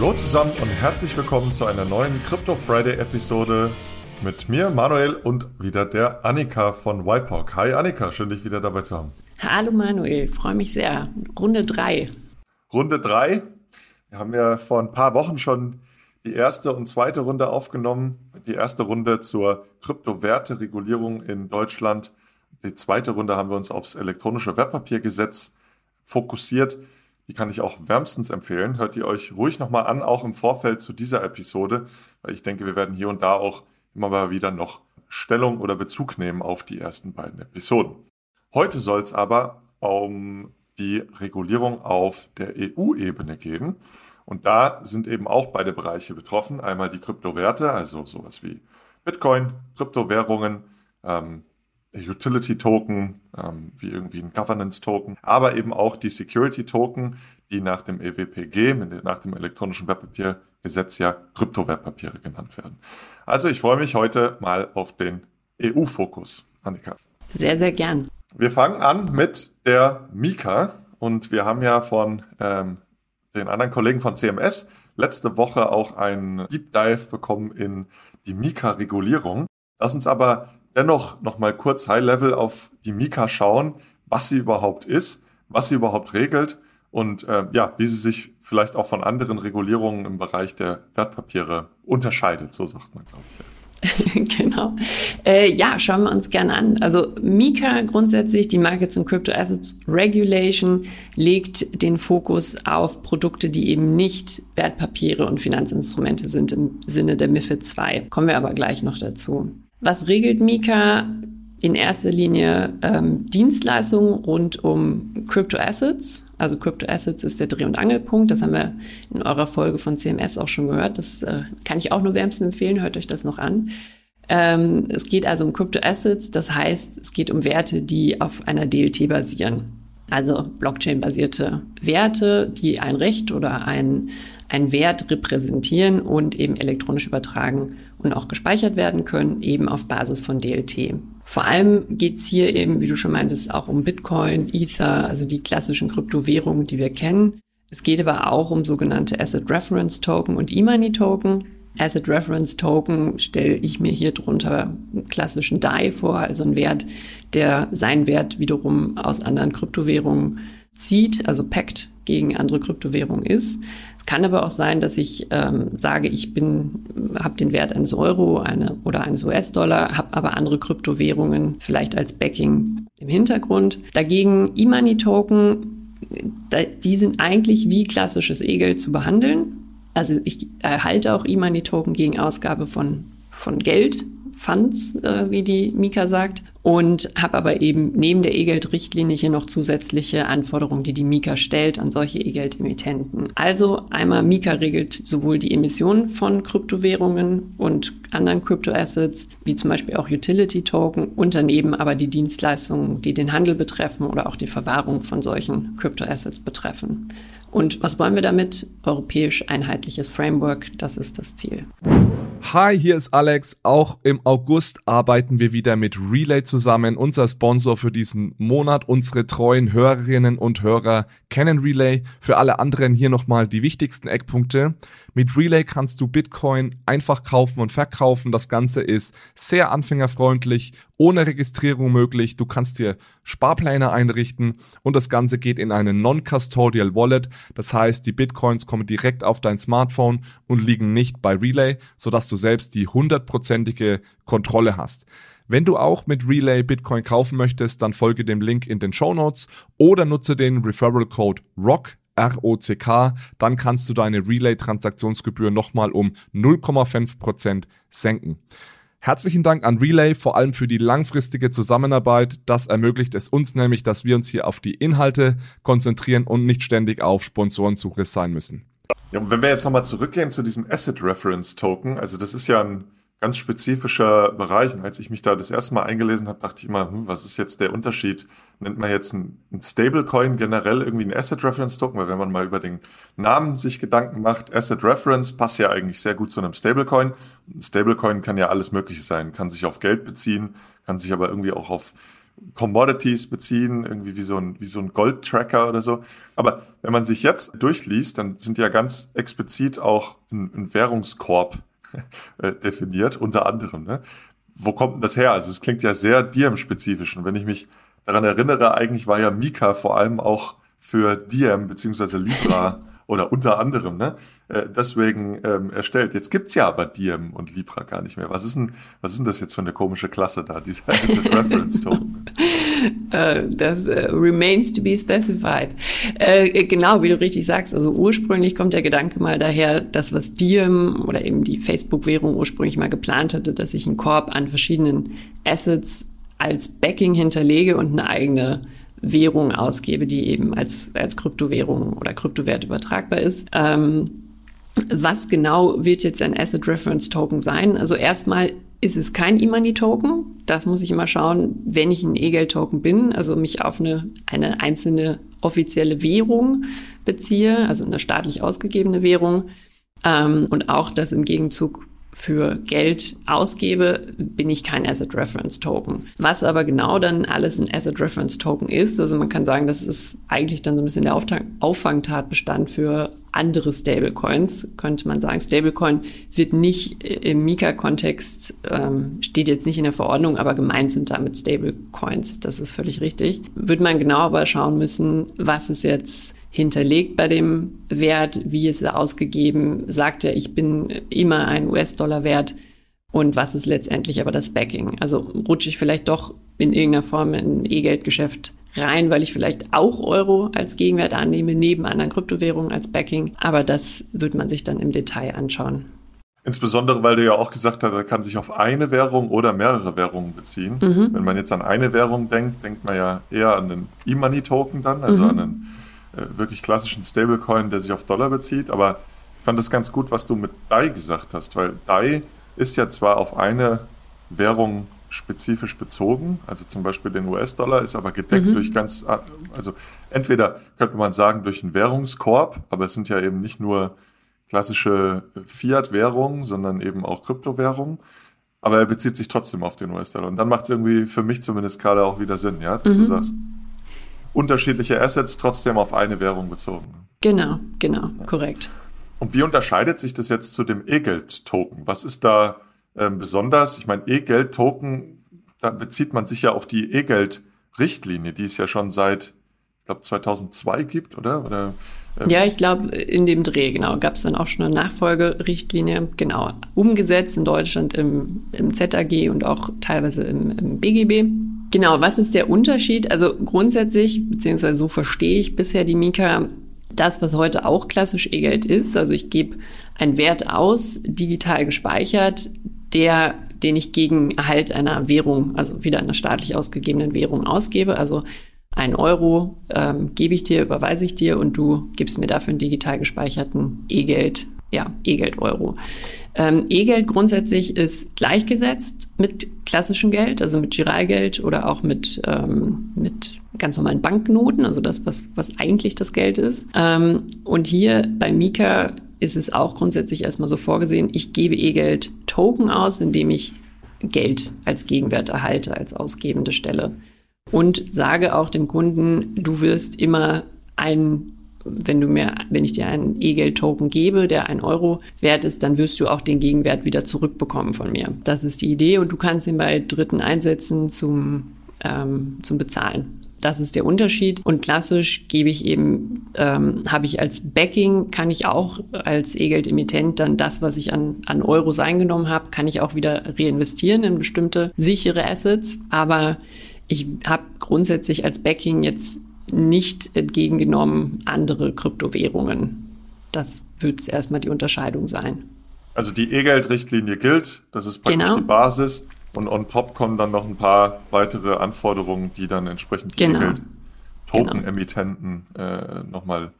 Hallo zusammen und herzlich willkommen zu einer neuen Crypto Friday Episode mit mir, Manuel, und wieder der Annika von YPOC. Hi Annika, schön dich wieder dabei zu haben. Hallo Manuel, freue mich sehr. Runde 3. Runde 3. Wir haben ja vor ein paar Wochen schon die erste und zweite Runde aufgenommen. Die erste Runde zur Kryptowerte-Regulierung in Deutschland. Die zweite Runde haben wir uns aufs elektronische Wertpapiergesetz fokussiert. Die kann ich auch wärmstens empfehlen. Hört ihr euch ruhig nochmal an, auch im Vorfeld zu dieser Episode, weil ich denke, wir werden hier und da auch immer mal wieder noch Stellung oder Bezug nehmen auf die ersten beiden Episoden. Heute soll es aber um die Regulierung auf der EU-Ebene gehen. Und da sind eben auch beide Bereiche betroffen. Einmal die Kryptowerte, also sowas wie Bitcoin, Kryptowährungen, ähm, Utility-Token, ähm, wie irgendwie ein Governance-Token, aber eben auch die Security-Token, die nach dem EWPG, nach dem elektronischen Wertpapiergesetz ja Kryptowertpapiere genannt werden. Also ich freue mich heute mal auf den EU-Fokus, Annika. Sehr, sehr gern. Wir fangen an mit der Mika und wir haben ja von ähm, den anderen Kollegen von CMS letzte Woche auch einen Deep Dive bekommen in die Mika-Regulierung. Lass uns aber dennoch noch mal kurz High Level auf die Mika schauen, was sie überhaupt ist, was sie überhaupt regelt und äh, ja, wie sie sich vielleicht auch von anderen Regulierungen im Bereich der Wertpapiere unterscheidet, so sagt man, glaube ich. Ja. genau. Äh, ja, schauen wir uns gerne an. Also Mika grundsätzlich, die Markets and Crypto Assets Regulation, legt den Fokus auf Produkte, die eben nicht Wertpapiere und Finanzinstrumente sind im Sinne der MIFID 2. Kommen wir aber gleich noch dazu. Was regelt Mika? in erster Linie ähm, Dienstleistungen rund um Crypto Assets. Also Crypto Assets ist der Dreh- und Angelpunkt. Das haben wir in eurer Folge von CMS auch schon gehört. Das äh, kann ich auch nur wärmstens empfehlen. Hört euch das noch an. Ähm, es geht also um Crypto Assets. Das heißt, es geht um Werte, die auf einer DLT basieren. Also Blockchain-basierte Werte, die ein Recht oder ein einen Wert repräsentieren und eben elektronisch übertragen und auch gespeichert werden können, eben auf Basis von DLT. Vor allem geht es hier eben, wie du schon meintest, auch um Bitcoin, Ether, also die klassischen Kryptowährungen, die wir kennen. Es geht aber auch um sogenannte Asset Reference Token und E-Money Token. Asset Reference Token stelle ich mir hier drunter einen klassischen DAI vor, also einen Wert, der seinen Wert wiederum aus anderen Kryptowährungen zieht, also packt gegen andere Kryptowährungen ist. Es kann aber auch sein, dass ich ähm, sage, ich bin, habe den Wert eines Euro eine, oder eines US-Dollar, habe aber andere Kryptowährungen vielleicht als Backing im Hintergrund. Dagegen E-Money-Token, die sind eigentlich wie klassisches E-Geld zu behandeln. Also ich erhalte auch E-Money-Token gegen Ausgabe von, von Geld, Funds, äh, wie die Mika sagt und habe aber eben neben der E-Geld-Richtlinie hier noch zusätzliche Anforderungen, die die Mika stellt an solche E-Geld-Emittenten. Also einmal Mika regelt sowohl die Emissionen von Kryptowährungen und anderen Kryptoassets, wie zum Beispiel auch Utility-Token, und daneben aber die Dienstleistungen, die den Handel betreffen oder auch die Verwahrung von solchen Kryptoassets betreffen. Und was wollen wir damit? Europäisch einheitliches Framework, das ist das Ziel. Hi, hier ist Alex. Auch im August arbeiten wir wieder mit Relay zusammen, unser Sponsor für diesen Monat. Unsere treuen Hörerinnen und Hörer kennen Relay. Für alle anderen hier nochmal die wichtigsten Eckpunkte. Mit Relay kannst du Bitcoin einfach kaufen und verkaufen. Das Ganze ist sehr anfängerfreundlich, ohne Registrierung möglich. Du kannst dir Sparpläne einrichten und das Ganze geht in eine Non-Custodial Wallet. Das heißt, die Bitcoins kommen direkt auf dein Smartphone und liegen nicht bei Relay, sodass du selbst die hundertprozentige Kontrolle hast. Wenn du auch mit Relay Bitcoin kaufen möchtest, dann folge dem Link in den Show Notes oder nutze den Referral Code ROCK ROCK, dann kannst du deine Relay-Transaktionsgebühr nochmal um 0,5% senken. Herzlichen Dank an Relay, vor allem für die langfristige Zusammenarbeit. Das ermöglicht es uns nämlich, dass wir uns hier auf die Inhalte konzentrieren und nicht ständig auf Sponsorensuche sein müssen. Ja, und wenn wir jetzt nochmal zurückgehen zu diesen Asset Reference Token, also das ist ja ein ganz spezifischer Bereich. Und als ich mich da das erste Mal eingelesen habe, dachte ich immer, hm, was ist jetzt der Unterschied? Nennt man jetzt ein, Stablecoin generell irgendwie ein Asset Reference Token? Weil wenn man mal über den Namen sich Gedanken macht, Asset Reference passt ja eigentlich sehr gut zu einem Stablecoin. Ein Stablecoin kann ja alles Mögliche sein, kann sich auf Geld beziehen, kann sich aber irgendwie auch auf Commodities beziehen, irgendwie wie so ein, wie so ein Gold-Tracker oder so. Aber wenn man sich jetzt durchliest, dann sind ja ganz explizit auch ein, ein Währungskorb äh, definiert, unter anderem. Ne? Wo kommt denn das her? Also es klingt ja sehr Diem-spezifisch. Und wenn ich mich daran erinnere, eigentlich war ja Mika vor allem auch für Diem bzw. Libra oder unter anderem, ne, äh, deswegen ähm, erstellt. Jetzt gibt's ja aber Diem und Libra gar nicht mehr. Was ist denn, was ist denn das jetzt für eine komische Klasse da, dieser Asset Reference Token? Uh, das uh, remains to be specified. Uh, genau, wie du richtig sagst. Also ursprünglich kommt der Gedanke mal daher, das, was Diem oder eben die Facebook-Währung ursprünglich mal geplant hatte, dass ich einen Korb an verschiedenen Assets als Backing hinterlege und eine eigene Währung ausgebe, die eben als, als Kryptowährung oder Kryptowert übertragbar ist. Ähm, was genau wird jetzt ein Asset Reference Token sein? Also erstmal ist es kein E-Money-Token. Das muss ich immer schauen, wenn ich ein E-Geld-Token bin, also mich auf eine, eine einzelne offizielle Währung beziehe, also eine staatlich ausgegebene Währung. Ähm, und auch, dass im Gegenzug für Geld ausgebe, bin ich kein Asset Reference Token. Was aber genau dann alles ein Asset Reference Token ist, also man kann sagen, das ist eigentlich dann so ein bisschen der Auffangtatbestand für andere Stablecoins, könnte man sagen. Stablecoin wird nicht im Mika-Kontext, ähm, steht jetzt nicht in der Verordnung, aber gemeint sind damit Stablecoins. Das ist völlig richtig. Wird man genau aber schauen müssen, was ist jetzt hinterlegt bei dem Wert, wie ist er ausgegeben, sagt er, ich bin immer ein US-Dollar wert und was ist letztendlich aber das Backing. Also rutsche ich vielleicht doch in irgendeiner Form in ein E-Geldgeschäft rein, weil ich vielleicht auch Euro als Gegenwert annehme, neben anderen Kryptowährungen als Backing. Aber das wird man sich dann im Detail anschauen. Insbesondere, weil du ja auch gesagt hast, er kann sich auf eine Währung oder mehrere Währungen beziehen. Mhm. Wenn man jetzt an eine Währung denkt, denkt man ja eher an einen E-Money-Token dann, also mhm. an einen wirklich klassischen Stablecoin, der sich auf Dollar bezieht. Aber ich fand das ganz gut, was du mit DAI gesagt hast, weil DAI ist ja zwar auf eine Währung spezifisch bezogen, also zum Beispiel den US-Dollar, ist aber gedeckt mhm. durch ganz, also entweder könnte man sagen durch einen Währungskorb, aber es sind ja eben nicht nur klassische Fiat-Währungen, sondern eben auch Kryptowährungen. Aber er bezieht sich trotzdem auf den US-Dollar. Und dann macht es irgendwie für mich zumindest gerade auch wieder Sinn, ja, dass mhm. du sagst, unterschiedliche Assets trotzdem auf eine Währung bezogen. Genau, genau, ja. korrekt. Und wie unterscheidet sich das jetzt zu dem E-Geld-Token? Was ist da ähm, besonders? Ich meine, E-Geld-Token, da bezieht man sich ja auf die E-Geld-Richtlinie, die es ja schon seit, ich glaube, 2002 gibt, oder? oder ähm ja, ich glaube, in dem Dreh, genau, gab es dann auch schon eine Nachfolgerichtlinie, genau, umgesetzt in Deutschland im, im ZAG und auch teilweise im, im BGB. Genau, was ist der Unterschied? Also grundsätzlich, beziehungsweise so verstehe ich bisher die Mika, das, was heute auch klassisch E-Geld ist. Also ich gebe einen Wert aus, digital gespeichert, der, den ich gegen Erhalt einer Währung, also wieder einer staatlich ausgegebenen Währung ausgebe. Also ein Euro ähm, gebe ich dir, überweise ich dir und du gibst mir dafür einen digital gespeicherten E-Geld, ja, E-Geld-Euro. Ähm, E-Geld grundsätzlich ist gleichgesetzt mit klassischem Geld, also mit Giralgeld oder auch mit, ähm, mit ganz normalen Banknoten, also das, was, was eigentlich das Geld ist. Ähm, und hier bei Mika ist es auch grundsätzlich erstmal so vorgesehen, ich gebe E-Geld Token aus, indem ich Geld als Gegenwert erhalte, als ausgebende Stelle. Und sage auch dem Kunden, du wirst immer ein wenn du mir, wenn ich dir einen E-Geld-Token gebe, der ein Euro wert ist, dann wirst du auch den Gegenwert wieder zurückbekommen von mir. Das ist die Idee und du kannst ihn bei Dritten einsetzen zum, ähm, zum Bezahlen. Das ist der Unterschied. Und klassisch gebe ich eben, ähm, habe ich als Backing, kann ich auch als E-Geld-Emittent dann das, was ich an, an Euros eingenommen habe, kann ich auch wieder reinvestieren in bestimmte sichere Assets. Aber ich habe grundsätzlich als Backing jetzt nicht entgegengenommen andere Kryptowährungen. Das wird erstmal die Unterscheidung sein. Also die E-Geld-Richtlinie gilt, das ist praktisch genau. die Basis. Und on top kommen dann noch ein paar weitere Anforderungen, die dann entsprechend die genau. E-Geld-Token-Emittenten genau. äh, nochmal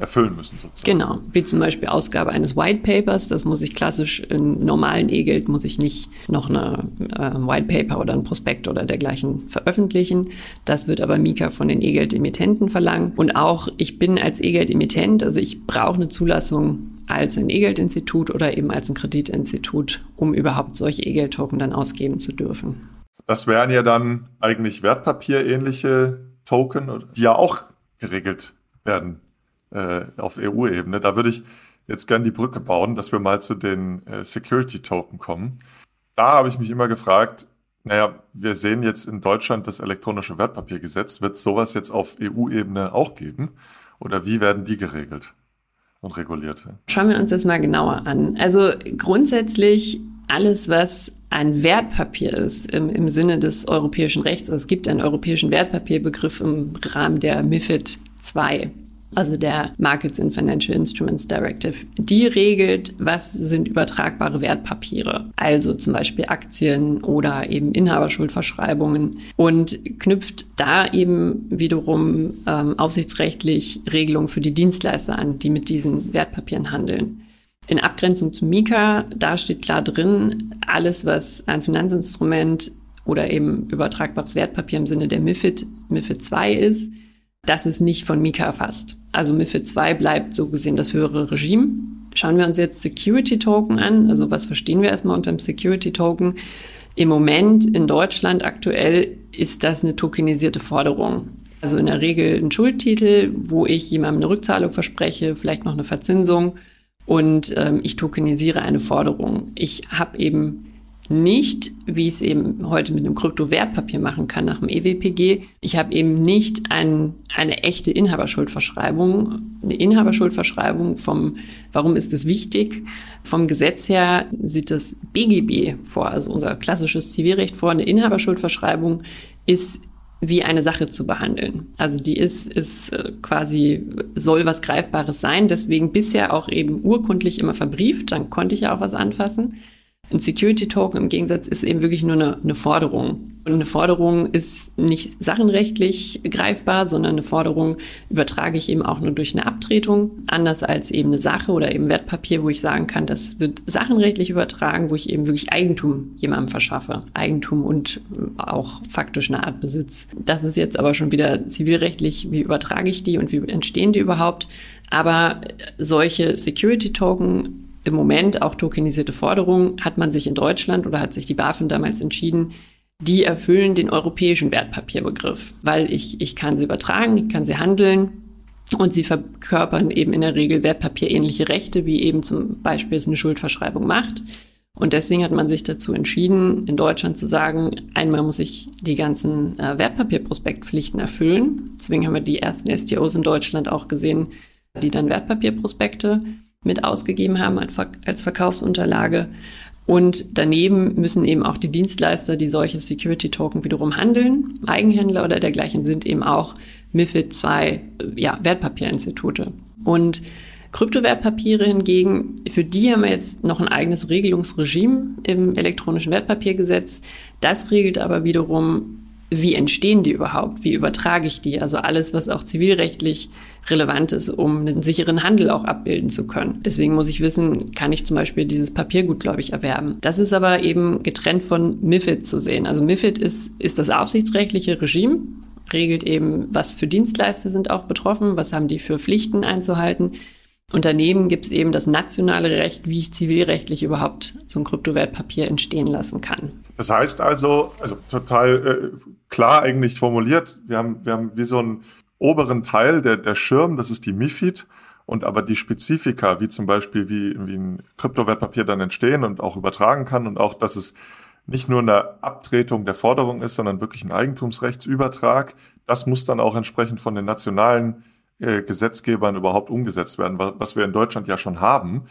erfüllen müssen sozusagen. Genau, wie zum Beispiel Ausgabe eines White Papers, das muss ich klassisch in normalen E-Geld, muss ich nicht noch eine äh, White Paper oder ein Prospekt oder dergleichen veröffentlichen. Das wird aber Mika von den E-Geld-Emittenten verlangen. Und auch ich bin als E-Geld-Emittent, also ich brauche eine Zulassung als ein E-Geld-Institut oder eben als ein Kreditinstitut, um überhaupt solche E-Geld-Token dann ausgeben zu dürfen. Das wären ja dann eigentlich wertpapierähnliche Token, die ja auch geregelt werden äh, auf EU-Ebene. Da würde ich jetzt gern die Brücke bauen, dass wir mal zu den äh, Security-Token kommen. Da habe ich mich immer gefragt, naja, wir sehen jetzt in Deutschland das elektronische Wertpapiergesetz. Wird sowas jetzt auf EU-Ebene auch geben? Oder wie werden die geregelt und reguliert? Schauen wir uns das mal genauer an. Also grundsätzlich alles, was ein Wertpapier ist im, im Sinne des europäischen Rechts. Also es gibt einen europäischen Wertpapierbegriff im Rahmen der MIFID II also der Markets in Financial Instruments Directive, die regelt, was sind übertragbare Wertpapiere, also zum Beispiel Aktien oder eben Inhaberschuldverschreibungen und knüpft da eben wiederum ähm, aufsichtsrechtlich Regelungen für die Dienstleister an, die mit diesen Wertpapieren handeln. In Abgrenzung zu Mika, da steht klar drin, alles, was ein Finanzinstrument oder eben übertragbares Wertpapier im Sinne der MIFID, MIFID 2 ist, das ist nicht von Mika erfasst. Also MIFID 2 bleibt so gesehen das höhere Regime. Schauen wir uns jetzt Security Token an. Also was verstehen wir erstmal unter dem Security Token? Im Moment in Deutschland aktuell ist das eine tokenisierte Forderung. Also in der Regel ein Schuldtitel, wo ich jemandem eine Rückzahlung verspreche, vielleicht noch eine Verzinsung und ähm, ich tokenisiere eine Forderung. Ich habe eben nicht, wie ich es eben heute mit einem Kryptowertpapier machen kann nach dem EWPG. Ich habe eben nicht ein, eine echte Inhaberschuldverschreibung. Eine Inhaberschuldverschreibung vom, warum ist das wichtig? Vom Gesetz her sieht das BGB vor, also unser klassisches Zivilrecht vor. Eine Inhaberschuldverschreibung ist wie eine Sache zu behandeln. Also die ist, ist äh, quasi, soll was Greifbares sein, deswegen bisher auch eben urkundlich immer verbrieft, dann konnte ich ja auch was anfassen. Ein Security Token im Gegensatz ist eben wirklich nur eine, eine Forderung. Und eine Forderung ist nicht sachenrechtlich greifbar, sondern eine Forderung übertrage ich eben auch nur durch eine Abtretung. Anders als eben eine Sache oder eben Wertpapier, wo ich sagen kann, das wird sachenrechtlich übertragen, wo ich eben wirklich Eigentum jemandem verschaffe. Eigentum und auch faktisch eine Art Besitz. Das ist jetzt aber schon wieder zivilrechtlich, wie übertrage ich die und wie entstehen die überhaupt. Aber solche Security Token im Moment auch tokenisierte Forderungen, hat man sich in Deutschland oder hat sich die BaFin damals entschieden, die erfüllen den europäischen Wertpapierbegriff, weil ich, ich kann sie übertragen, ich kann sie handeln und sie verkörpern eben in der Regel wertpapierähnliche Rechte, wie eben zum Beispiel es eine Schuldverschreibung macht. Und deswegen hat man sich dazu entschieden, in Deutschland zu sagen, einmal muss ich die ganzen äh, Wertpapierprospektpflichten erfüllen. Deswegen haben wir die ersten STOs in Deutschland auch gesehen, die dann Wertpapierprospekte mit ausgegeben haben als Verkaufsunterlage. Und daneben müssen eben auch die Dienstleister, die solche Security-Token wiederum handeln, Eigenhändler oder dergleichen, sind eben auch MIFID 2 ja, Wertpapierinstitute. Und Kryptowertpapiere hingegen, für die haben wir jetzt noch ein eigenes Regelungsregime im elektronischen Wertpapiergesetz. Das regelt aber wiederum, wie entstehen die überhaupt? Wie übertrage ich die? Also alles, was auch zivilrechtlich relevant ist, um einen sicheren Handel auch abbilden zu können. Deswegen muss ich wissen, kann ich zum Beispiel dieses Papiergut, glaube ich, erwerben. Das ist aber eben getrennt von MIFID zu sehen. Also MIFID ist, ist das aufsichtsrechtliche Regime, regelt eben, was für Dienstleister sind auch betroffen, was haben die für Pflichten einzuhalten. Und daneben gibt es eben das nationale Recht, wie ich zivilrechtlich überhaupt so ein Kryptowertpapier entstehen lassen kann. Das heißt also, also total äh, klar eigentlich formuliert, wir haben, wir haben wie so ein oberen Teil, der, der Schirm, das ist die MIFID. Und aber die Spezifika, wie zum Beispiel, wie, wie ein Kryptowertpapier dann entstehen und auch übertragen kann und auch, dass es nicht nur eine Abtretung der Forderung ist, sondern wirklich ein Eigentumsrechtsübertrag, das muss dann auch entsprechend von den nationalen äh, Gesetzgebern überhaupt umgesetzt werden, was wir in Deutschland ja schon haben.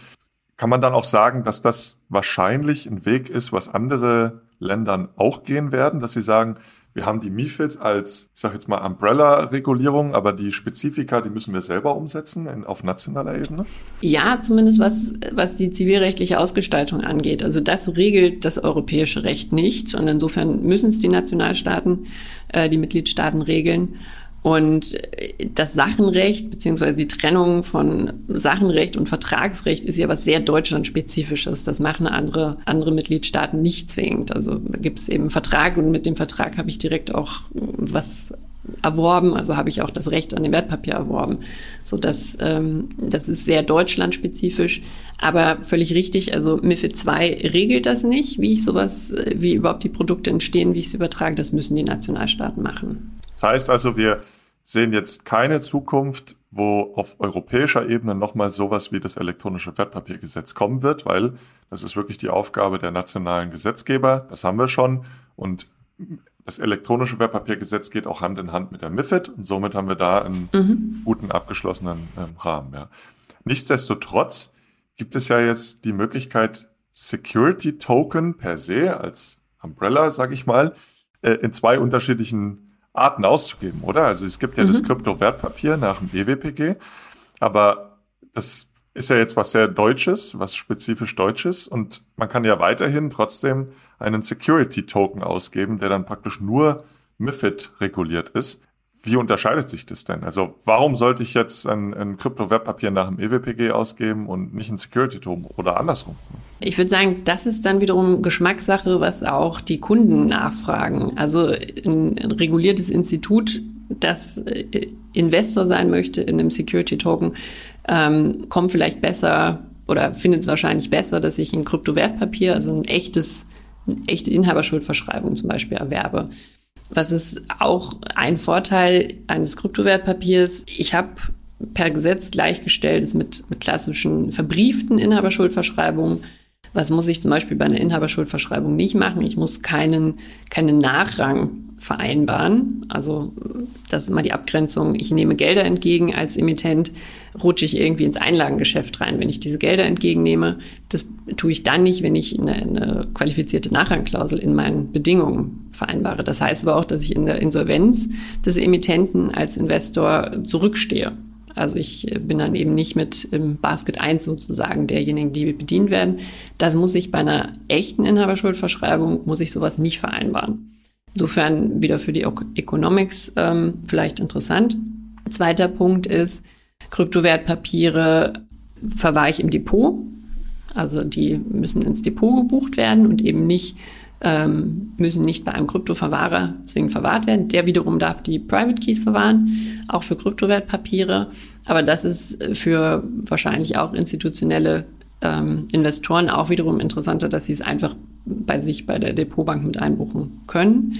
Kann man dann auch sagen, dass das wahrscheinlich ein Weg ist, was andere Ländern auch gehen werden, dass sie sagen, wir haben die MIFID als, ich sage jetzt mal, Umbrella-Regulierung, aber die Spezifika, die müssen wir selber umsetzen in, auf nationaler Ebene? Ja, zumindest was, was die zivilrechtliche Ausgestaltung angeht. Also das regelt das europäische Recht nicht und insofern müssen es die Nationalstaaten, äh, die Mitgliedstaaten regeln. Und das Sachenrecht beziehungsweise die Trennung von Sachenrecht und Vertragsrecht ist ja was sehr deutschlandspezifisches. Das machen andere, andere Mitgliedstaaten nicht zwingend. Also gibt es eben einen Vertrag und mit dem Vertrag habe ich direkt auch was erworben, also habe ich auch das Recht an dem Wertpapier erworben. So dass ähm, das ist sehr deutschlandspezifisch, aber völlig richtig. Also MiFID 2 regelt das nicht, wie ich sowas, wie überhaupt die Produkte entstehen, wie ich es übertrage. Das müssen die Nationalstaaten machen. Das heißt also, wir sehen jetzt keine Zukunft, wo auf europäischer Ebene nochmal sowas wie das elektronische Wertpapiergesetz kommen wird, weil das ist wirklich die Aufgabe der nationalen Gesetzgeber. Das haben wir schon. Und das elektronische Wertpapiergesetz geht auch Hand in Hand mit der MIFID und somit haben wir da einen mhm. guten abgeschlossenen ähm, Rahmen. Ja. Nichtsdestotrotz gibt es ja jetzt die Möglichkeit, Security Token per se als Umbrella, sage ich mal, äh, in zwei unterschiedlichen Arten auszugeben, oder? Also es gibt ja mhm. das Kryptowertpapier nach dem EWPG, aber das ist ja jetzt was sehr Deutsches, was spezifisch Deutsches und man kann ja weiterhin trotzdem einen Security Token ausgeben, der dann praktisch nur MIFID reguliert ist. Wie unterscheidet sich das denn? Also warum sollte ich jetzt ein, ein Krypto-Wertpapier nach dem EWPG ausgeben und nicht ein Security-Token oder andersrum? Ich würde sagen, das ist dann wiederum Geschmackssache, was auch die Kunden nachfragen. Also ein, ein reguliertes Institut, das äh, Investor sein möchte in einem Security-Token, ähm, kommt vielleicht besser oder findet es wahrscheinlich besser, dass ich ein Kryptowertpapier, also ein echtes, eine echte Inhaberschuldverschreibung zum Beispiel erwerbe. Was ist auch ein Vorteil eines Kryptowertpapiers? Ich habe per Gesetz gleichgestellt mit, mit klassischen verbrieften Inhaberschuldverschreibungen. Was muss ich zum Beispiel bei einer Inhaberschuldverschreibung nicht machen? Ich muss keinen, keinen Nachrang vereinbaren. Also das ist immer die Abgrenzung. Ich nehme Gelder entgegen als Emittent, rutsche ich irgendwie ins Einlagengeschäft rein. Wenn ich diese Gelder entgegennehme, das tue ich dann nicht, wenn ich eine, eine qualifizierte Nachrangklausel in meinen Bedingungen vereinbare. Das heißt aber auch, dass ich in der Insolvenz des Emittenten als Investor zurückstehe. Also ich bin dann eben nicht mit im Basket 1 sozusagen derjenigen, die bedient werden. Das muss ich bei einer echten Inhaberschuldverschreibung, muss ich sowas nicht vereinbaren. Insofern wieder für die Economics ähm, vielleicht interessant. Zweiter Punkt ist, Kryptowertpapiere verwahre ich im Depot. Also die müssen ins Depot gebucht werden und eben nicht, ähm, müssen nicht bei einem Kryptoverwahrer zwingend verwahrt werden. Der wiederum darf die Private Keys verwahren, auch für Kryptowertpapiere. Aber das ist für wahrscheinlich auch institutionelle ähm, Investoren auch wiederum interessanter, dass sie es einfach bei sich bei der Depotbank mit einbuchen können.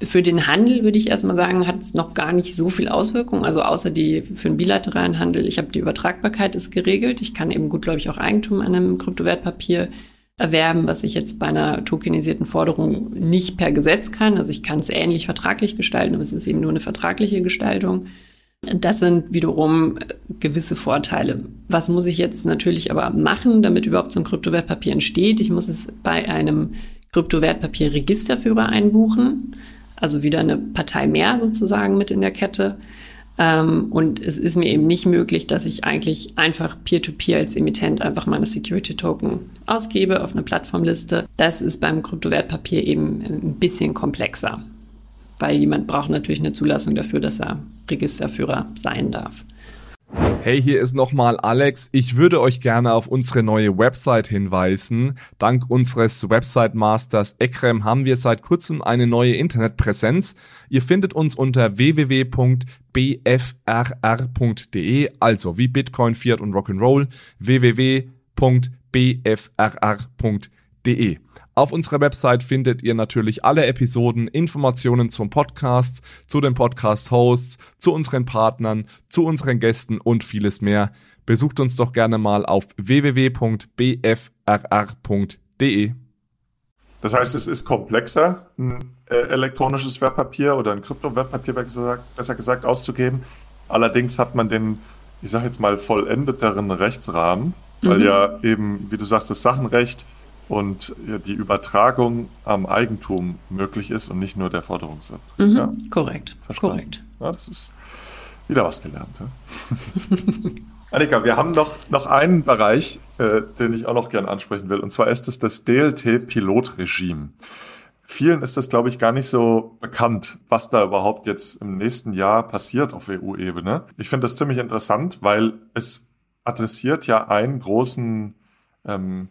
Für den Handel würde ich erstmal sagen, hat es noch gar nicht so viel Auswirkungen. Also außer die für den bilateralen Handel, ich habe die Übertragbarkeit ist geregelt. Ich kann eben gut, glaube ich, auch Eigentum an einem Kryptowertpapier erwerben, was ich jetzt bei einer tokenisierten Forderung nicht per Gesetz kann. Also ich kann es ähnlich vertraglich gestalten, aber es ist eben nur eine vertragliche Gestaltung. Das sind wiederum gewisse Vorteile. Was muss ich jetzt natürlich aber machen, damit überhaupt so ein Kryptowertpapier entsteht? Ich muss es bei einem Kryptowertpapier-Registerführer einbuchen, also wieder eine Partei mehr sozusagen mit in der Kette. Ähm, und es ist mir eben nicht möglich, dass ich eigentlich einfach Peer-to-Peer -Peer als Emittent einfach meine Security-Token ausgebe auf eine Plattformliste. Das ist beim Kryptowertpapier eben ein bisschen komplexer weil jemand braucht natürlich eine Zulassung dafür, dass er Registerführer sein darf. Hey, hier ist nochmal Alex. Ich würde euch gerne auf unsere neue Website hinweisen. Dank unseres Website Masters Ekrem haben wir seit kurzem eine neue Internetpräsenz. Ihr findet uns unter www.bfrr.de, also wie Bitcoin, Fiat und Rock'n'Roll, www.bfrr.de. Auf unserer Website findet ihr natürlich alle Episoden, Informationen zum Podcast, zu den Podcast-Hosts, zu unseren Partnern, zu unseren Gästen und vieles mehr. Besucht uns doch gerne mal auf www.bfrr.de. Das heißt, es ist komplexer, ein äh, elektronisches Wertpapier oder ein Kryptowertpapier besser gesagt auszugeben. Allerdings hat man den, ich sage jetzt mal, vollendeteren Rechtsrahmen, weil mhm. ja eben, wie du sagst, das Sachenrecht und die Übertragung am Eigentum möglich ist und nicht nur der Forderungssatzrecht. Mhm, ja? Korrekt. Verstanden. Korrekt. Ja, das ist wieder was gelernt. Ja? Annika, wir haben noch, noch einen Bereich, äh, den ich auch noch gern ansprechen will, und zwar ist es das DLT-Pilotregime. Vielen ist das, glaube ich, gar nicht so bekannt, was da überhaupt jetzt im nächsten Jahr passiert auf EU-Ebene. Ich finde das ziemlich interessant, weil es adressiert ja einen großen ähm,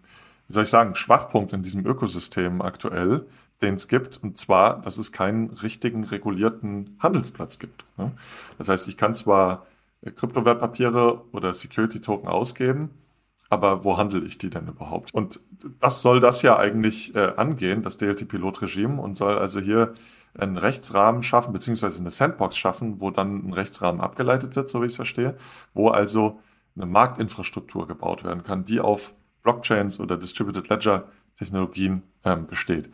wie soll ich sagen, Schwachpunkt in diesem Ökosystem aktuell, den es gibt, und zwar, dass es keinen richtigen regulierten Handelsplatz gibt. Ne? Das heißt, ich kann zwar Kryptowertpapiere oder Security-Token ausgeben, aber wo handle ich die denn überhaupt? Und das soll das ja eigentlich äh, angehen, das DLT-Pilotregime, und soll also hier einen Rechtsrahmen schaffen, beziehungsweise eine Sandbox schaffen, wo dann ein Rechtsrahmen abgeleitet wird, so wie ich es verstehe, wo also eine Marktinfrastruktur gebaut werden kann, die auf Blockchains oder Distributed Ledger Technologien ähm, besteht.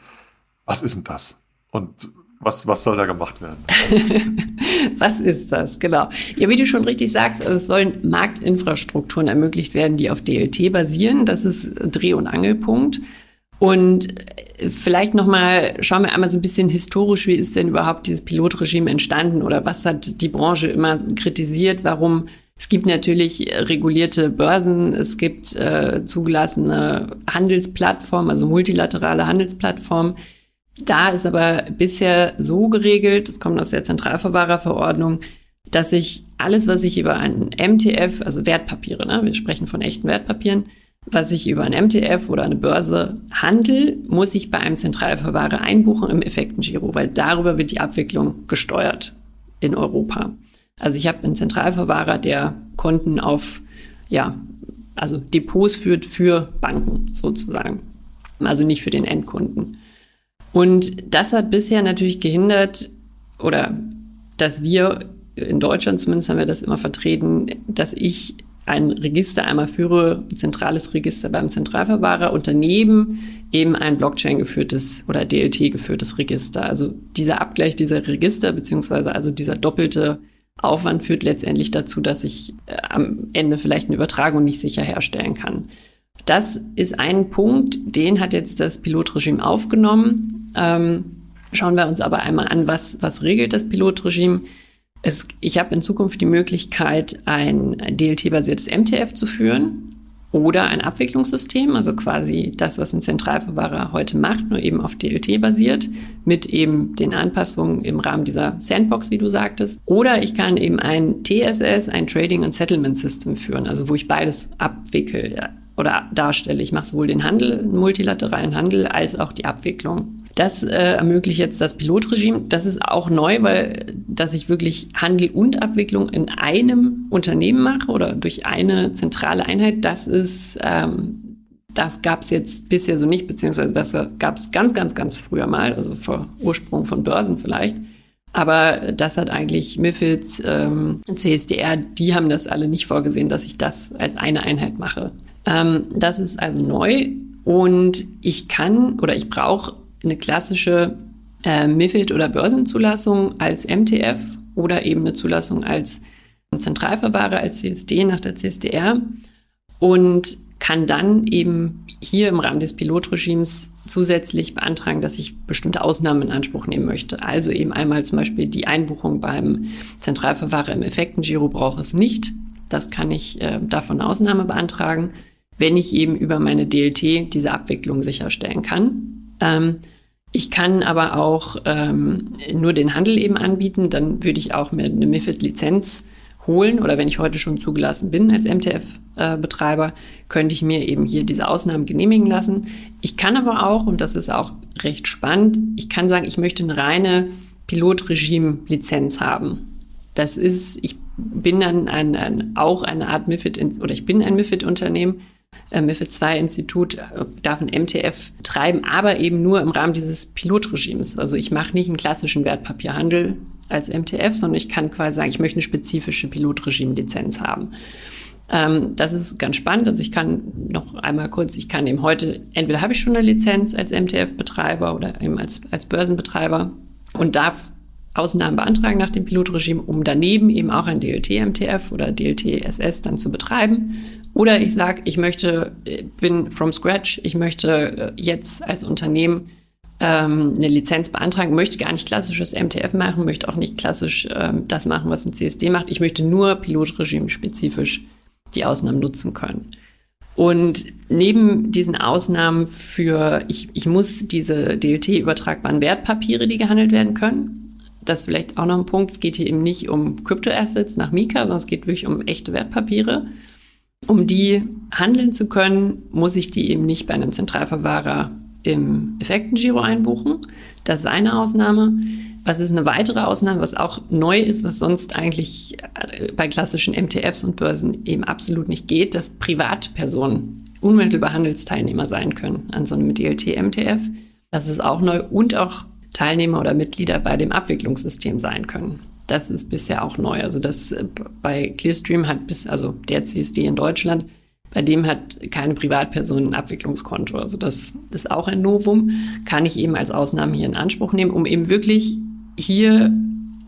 Was ist denn das? Und was, was soll da gemacht werden? was ist das? Genau. Ja, wie du schon richtig sagst, also es sollen Marktinfrastrukturen ermöglicht werden, die auf DLT basieren. Das ist Dreh- und Angelpunkt. Und vielleicht nochmal, schauen wir einmal so ein bisschen historisch, wie ist denn überhaupt dieses Pilotregime entstanden oder was hat die Branche immer kritisiert, warum es gibt natürlich regulierte Börsen, es gibt äh, zugelassene Handelsplattformen, also multilaterale Handelsplattformen. Da ist aber bisher so geregelt, das kommt aus der Zentralverwahrerverordnung, dass ich alles, was ich über einen MTF, also Wertpapiere, ne, wir sprechen von echten Wertpapieren, was ich über ein MTF oder eine Börse handel, muss ich bei einem Zentralverwahrer einbuchen im Effektengiro, weil darüber wird die Abwicklung gesteuert in Europa. Also ich habe einen Zentralverwahrer, der Konten auf, ja, also Depots führt für Banken sozusagen. Also nicht für den Endkunden. Und das hat bisher natürlich gehindert, oder dass wir in Deutschland zumindest haben wir das immer vertreten, dass ich ein Register einmal führe, ein zentrales Register beim Zentralverwahrer und daneben eben ein Blockchain geführtes oder DLT geführtes Register. Also dieser Abgleich dieser Register, beziehungsweise also dieser doppelte Aufwand führt letztendlich dazu, dass ich äh, am Ende vielleicht eine Übertragung nicht sicher herstellen kann. Das ist ein Punkt, den hat jetzt das Pilotregime aufgenommen. Ähm, schauen wir uns aber einmal an, was, was regelt das Pilotregime. Es, ich habe in Zukunft die Möglichkeit, ein DLT-basiertes MTF zu führen oder ein Abwicklungssystem, also quasi das, was ein Zentralverwahrer heute macht, nur eben auf DLT basiert, mit eben den Anpassungen im Rahmen dieser Sandbox, wie du sagtest. Oder ich kann eben ein TSS, ein Trading and Settlement System führen, also wo ich beides abwickel oder darstelle. Ich mache sowohl den Handel, multilateralen Handel, als auch die Abwicklung. Das äh, ermöglicht jetzt das Pilotregime. Das ist auch neu, weil dass ich wirklich Handel und Abwicklung in einem Unternehmen mache oder durch eine zentrale Einheit, das ist ähm, das gab es jetzt bisher so nicht, beziehungsweise das gab es ganz, ganz, ganz früher mal, also vor Ursprung von Börsen vielleicht. Aber das hat eigentlich MIFID, ähm, CSDR, die haben das alle nicht vorgesehen, dass ich das als eine Einheit mache. Ähm, das ist also neu und ich kann oder ich brauche eine klassische äh, MIFID oder Börsenzulassung als MTF oder eben eine Zulassung als Zentralverwahrer, als CSD nach der CSDR und kann dann eben hier im Rahmen des Pilotregimes zusätzlich beantragen, dass ich bestimmte Ausnahmen in Anspruch nehmen möchte. Also eben einmal zum Beispiel die Einbuchung beim Zentralverwahrer im Effektengiro brauche es nicht. Das kann ich äh, davon Ausnahme beantragen, wenn ich eben über meine DLT diese Abwicklung sicherstellen kann. Ähm, ich kann aber auch ähm, nur den Handel eben anbieten. Dann würde ich auch mir eine MIFID-Lizenz holen oder wenn ich heute schon zugelassen bin als MTF-Betreiber, könnte ich mir eben hier diese Ausnahmen genehmigen lassen. Ich kann aber auch, und das ist auch recht spannend, ich kann sagen, ich möchte eine reine Pilotregime-Lizenz haben. Das ist, ich bin dann ein, ein, auch eine Art MIFID oder ich bin ein MIFID-Unternehmen MIFID II-Institut äh, darf ein MTF treiben, aber eben nur im Rahmen dieses Pilotregimes. Also ich mache nicht einen klassischen Wertpapierhandel als MTF, sondern ich kann quasi sagen, ich möchte eine spezifische Pilotregime-Lizenz haben. Ähm, das ist ganz spannend. Also ich kann noch einmal kurz, ich kann eben heute, entweder habe ich schon eine Lizenz als MTF-Betreiber oder eben als, als Börsenbetreiber und darf Ausnahmen beantragen nach dem Pilotregime, um daneben eben auch ein DLT-MTF oder DLT-SS dann zu betreiben. Oder ich sage, ich möchte, äh, bin from scratch, ich möchte äh, jetzt als Unternehmen ähm, eine Lizenz beantragen, möchte gar nicht klassisches MTF machen, möchte auch nicht klassisch ähm, das machen, was ein CSD macht. Ich möchte nur Pilotregime-spezifisch die Ausnahmen nutzen können. Und neben diesen Ausnahmen für, ich, ich muss diese DLT-übertragbaren Wertpapiere, die gehandelt werden können, das ist vielleicht auch noch ein Punkt. Es geht hier eben nicht um Kryptoassets nach Mika, sondern es geht wirklich um echte Wertpapiere. Um die handeln zu können, muss ich die eben nicht bei einem Zentralverwahrer im Effektengiro einbuchen. Das ist eine Ausnahme. Was ist eine weitere Ausnahme, was auch neu ist, was sonst eigentlich äh, bei klassischen MTFs und Börsen eben absolut nicht geht, dass Privatpersonen unmittelbar Handelsteilnehmer sein können an so einem DLT-MTF. Das ist auch neu und auch Teilnehmer oder Mitglieder bei dem Abwicklungssystem sein können. Das ist bisher auch neu. Also das äh, bei Clearstream hat bis, also der CSD in Deutschland, bei dem hat keine Privatperson ein Abwicklungskonto. Also das ist auch ein Novum, kann ich eben als Ausnahme hier in Anspruch nehmen, um eben wirklich hier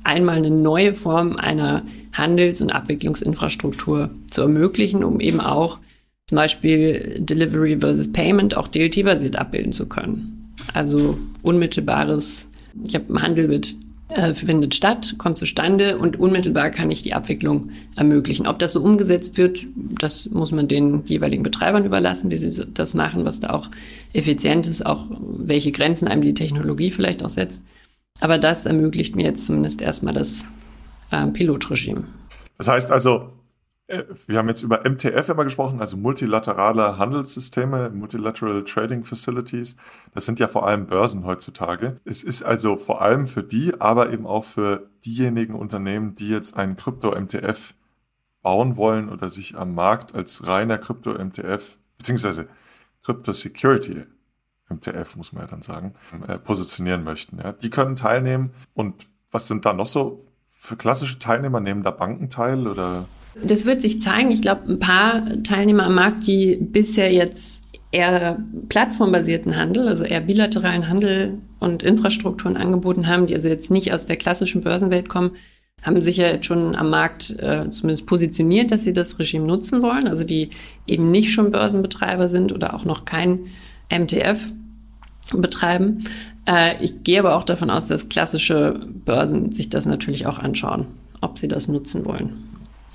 einmal eine neue Form einer Handels- und Abwicklungsinfrastruktur zu ermöglichen, um eben auch zum Beispiel Delivery versus Payment auch DLT-basiert abbilden zu können. Also unmittelbares, ich habe Handel wird äh, findet statt, kommt zustande und unmittelbar kann ich die Abwicklung ermöglichen. Ob das so umgesetzt wird, das muss man den jeweiligen Betreibern überlassen, wie sie das machen, was da auch effizient ist, auch welche Grenzen einem die Technologie vielleicht auch setzt. Aber das ermöglicht mir jetzt zumindest erstmal das äh, Pilotregime. Das heißt also, wir haben jetzt über MTF immer gesprochen, also multilaterale Handelssysteme, Multilateral Trading Facilities. Das sind ja vor allem Börsen heutzutage. Es ist also vor allem für die, aber eben auch für diejenigen Unternehmen, die jetzt einen Krypto-MTF bauen wollen oder sich am Markt als reiner Krypto-MTF beziehungsweise Crypto-Security MTF, muss man ja dann sagen, äh, positionieren möchten. Ja. Die können teilnehmen. Und was sind da noch so für klassische Teilnehmer? Nehmen da Banken teil oder? Das wird sich zeigen. Ich glaube, ein paar Teilnehmer am Markt, die bisher jetzt eher plattformbasierten Handel, also eher bilateralen Handel und Infrastrukturen angeboten haben, die also jetzt nicht aus der klassischen Börsenwelt kommen, haben sich ja jetzt schon am Markt äh, zumindest positioniert, dass sie das Regime nutzen wollen, also die eben nicht schon Börsenbetreiber sind oder auch noch kein MTF betreiben. Äh, ich gehe aber auch davon aus, dass klassische Börsen sich das natürlich auch anschauen, ob sie das nutzen wollen.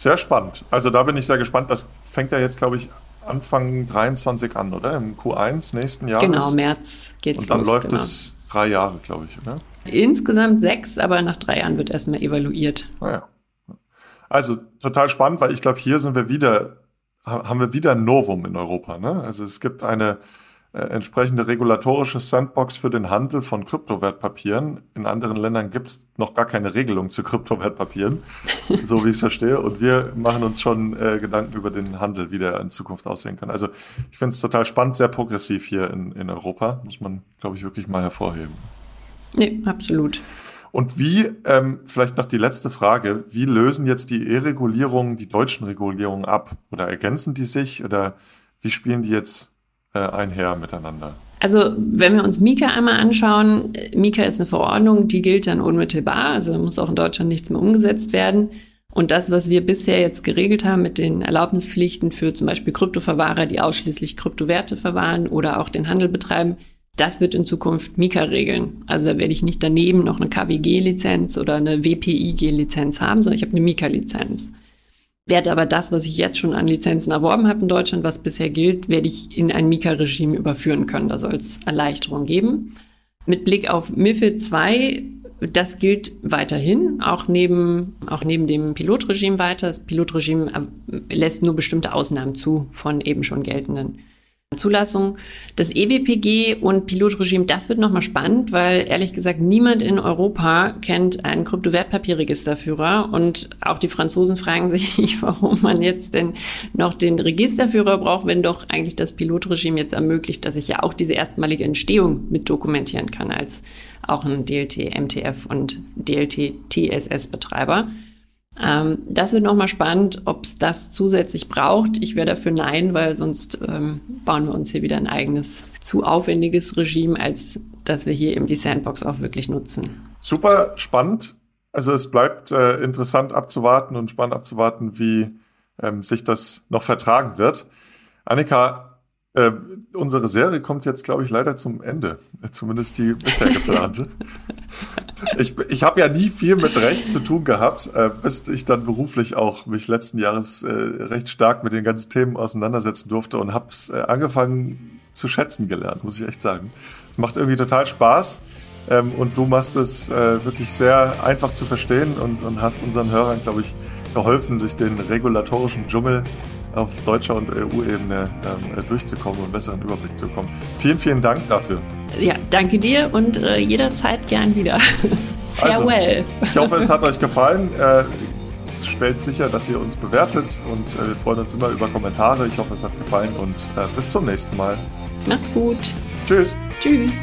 Sehr spannend. Also da bin ich sehr gespannt. Das fängt ja jetzt, glaube ich, Anfang 23 an, oder? Im Q1 nächsten Jahres. Genau, März geht es Und dann los, läuft genau. es drei Jahre, glaube ich, oder? Insgesamt sechs, aber nach drei Jahren wird erstmal evaluiert. Naja. Ah, also total spannend, weil ich glaube, hier sind wir wieder, haben wir wieder ein Novum in Europa. Ne? Also es gibt eine entsprechende regulatorische Sandbox für den Handel von Kryptowertpapieren. In anderen Ländern gibt es noch gar keine Regelung zu Kryptowertpapieren, so wie ich es verstehe. Und wir machen uns schon äh, Gedanken über den Handel, wie der in Zukunft aussehen kann. Also ich finde es total spannend, sehr progressiv hier in, in Europa. Muss man, glaube ich, wirklich mal hervorheben. Nee, absolut. Und wie, ähm, vielleicht noch die letzte Frage, wie lösen jetzt die E-Regulierungen die deutschen Regulierungen ab? Oder ergänzen die sich? Oder wie spielen die jetzt äh, einher miteinander? Also wenn wir uns Mika einmal anschauen, Mika ist eine Verordnung, die gilt dann unmittelbar, also da muss auch in Deutschland nichts mehr umgesetzt werden. Und das, was wir bisher jetzt geregelt haben mit den Erlaubnispflichten für zum Beispiel Kryptoverwahrer, die ausschließlich Kryptowerte verwahren oder auch den Handel betreiben, das wird in Zukunft Mika regeln. Also da werde ich nicht daneben noch eine KWG-Lizenz oder eine WPIG-Lizenz haben, sondern ich habe eine Mika-Lizenz. Werde aber das, was ich jetzt schon an Lizenzen erworben habe in Deutschland, was bisher gilt, werde ich in ein Mika-Regime überführen können. Da soll es Erleichterung geben. Mit Blick auf MIFID 2, das gilt weiterhin, auch neben, auch neben dem Pilotregime weiter. Das Pilotregime lässt nur bestimmte Ausnahmen zu von eben schon geltenden Zulassung. Das EWPG und Pilotregime, das wird nochmal spannend, weil ehrlich gesagt niemand in Europa kennt einen Kryptowertpapierregisterführer und auch die Franzosen fragen sich, warum man jetzt denn noch den Registerführer braucht, wenn doch eigentlich das Pilotregime jetzt ermöglicht, dass ich ja auch diese erstmalige Entstehung mit dokumentieren kann als auch ein DLT MTF und DLT TSS Betreiber. Ähm, das wird nochmal spannend, ob es das zusätzlich braucht. Ich wäre dafür nein, weil sonst ähm, bauen wir uns hier wieder ein eigenes, zu aufwendiges Regime, als dass wir hier eben die Sandbox auch wirklich nutzen. Super spannend. Also es bleibt äh, interessant abzuwarten und spannend abzuwarten, wie ähm, sich das noch vertragen wird. Annika, äh, unsere Serie kommt jetzt, glaube ich, leider zum Ende. Zumindest die bisher geplante. ich ich habe ja nie viel mit Recht zu tun gehabt, äh, bis ich dann beruflich auch mich letzten Jahres äh, recht stark mit den ganzen Themen auseinandersetzen durfte und habe es äh, angefangen zu schätzen gelernt, muss ich echt sagen. Es macht irgendwie total Spaß. Ähm, und du machst es äh, wirklich sehr einfach zu verstehen und, und hast unseren Hörern, glaube ich, geholfen, durch den regulatorischen Dschungel auf deutscher und EU-Ebene ähm, durchzukommen und einen besseren Überblick zu bekommen. Vielen, vielen Dank dafür. Ja, danke dir und äh, jederzeit gern wieder. Farewell. Also, ich hoffe, es hat euch gefallen. Äh, stellt sicher, dass ihr uns bewertet und äh, wir freuen uns immer über Kommentare. Ich hoffe, es hat gefallen und äh, bis zum nächsten Mal. Macht's gut. Tschüss. Tschüss.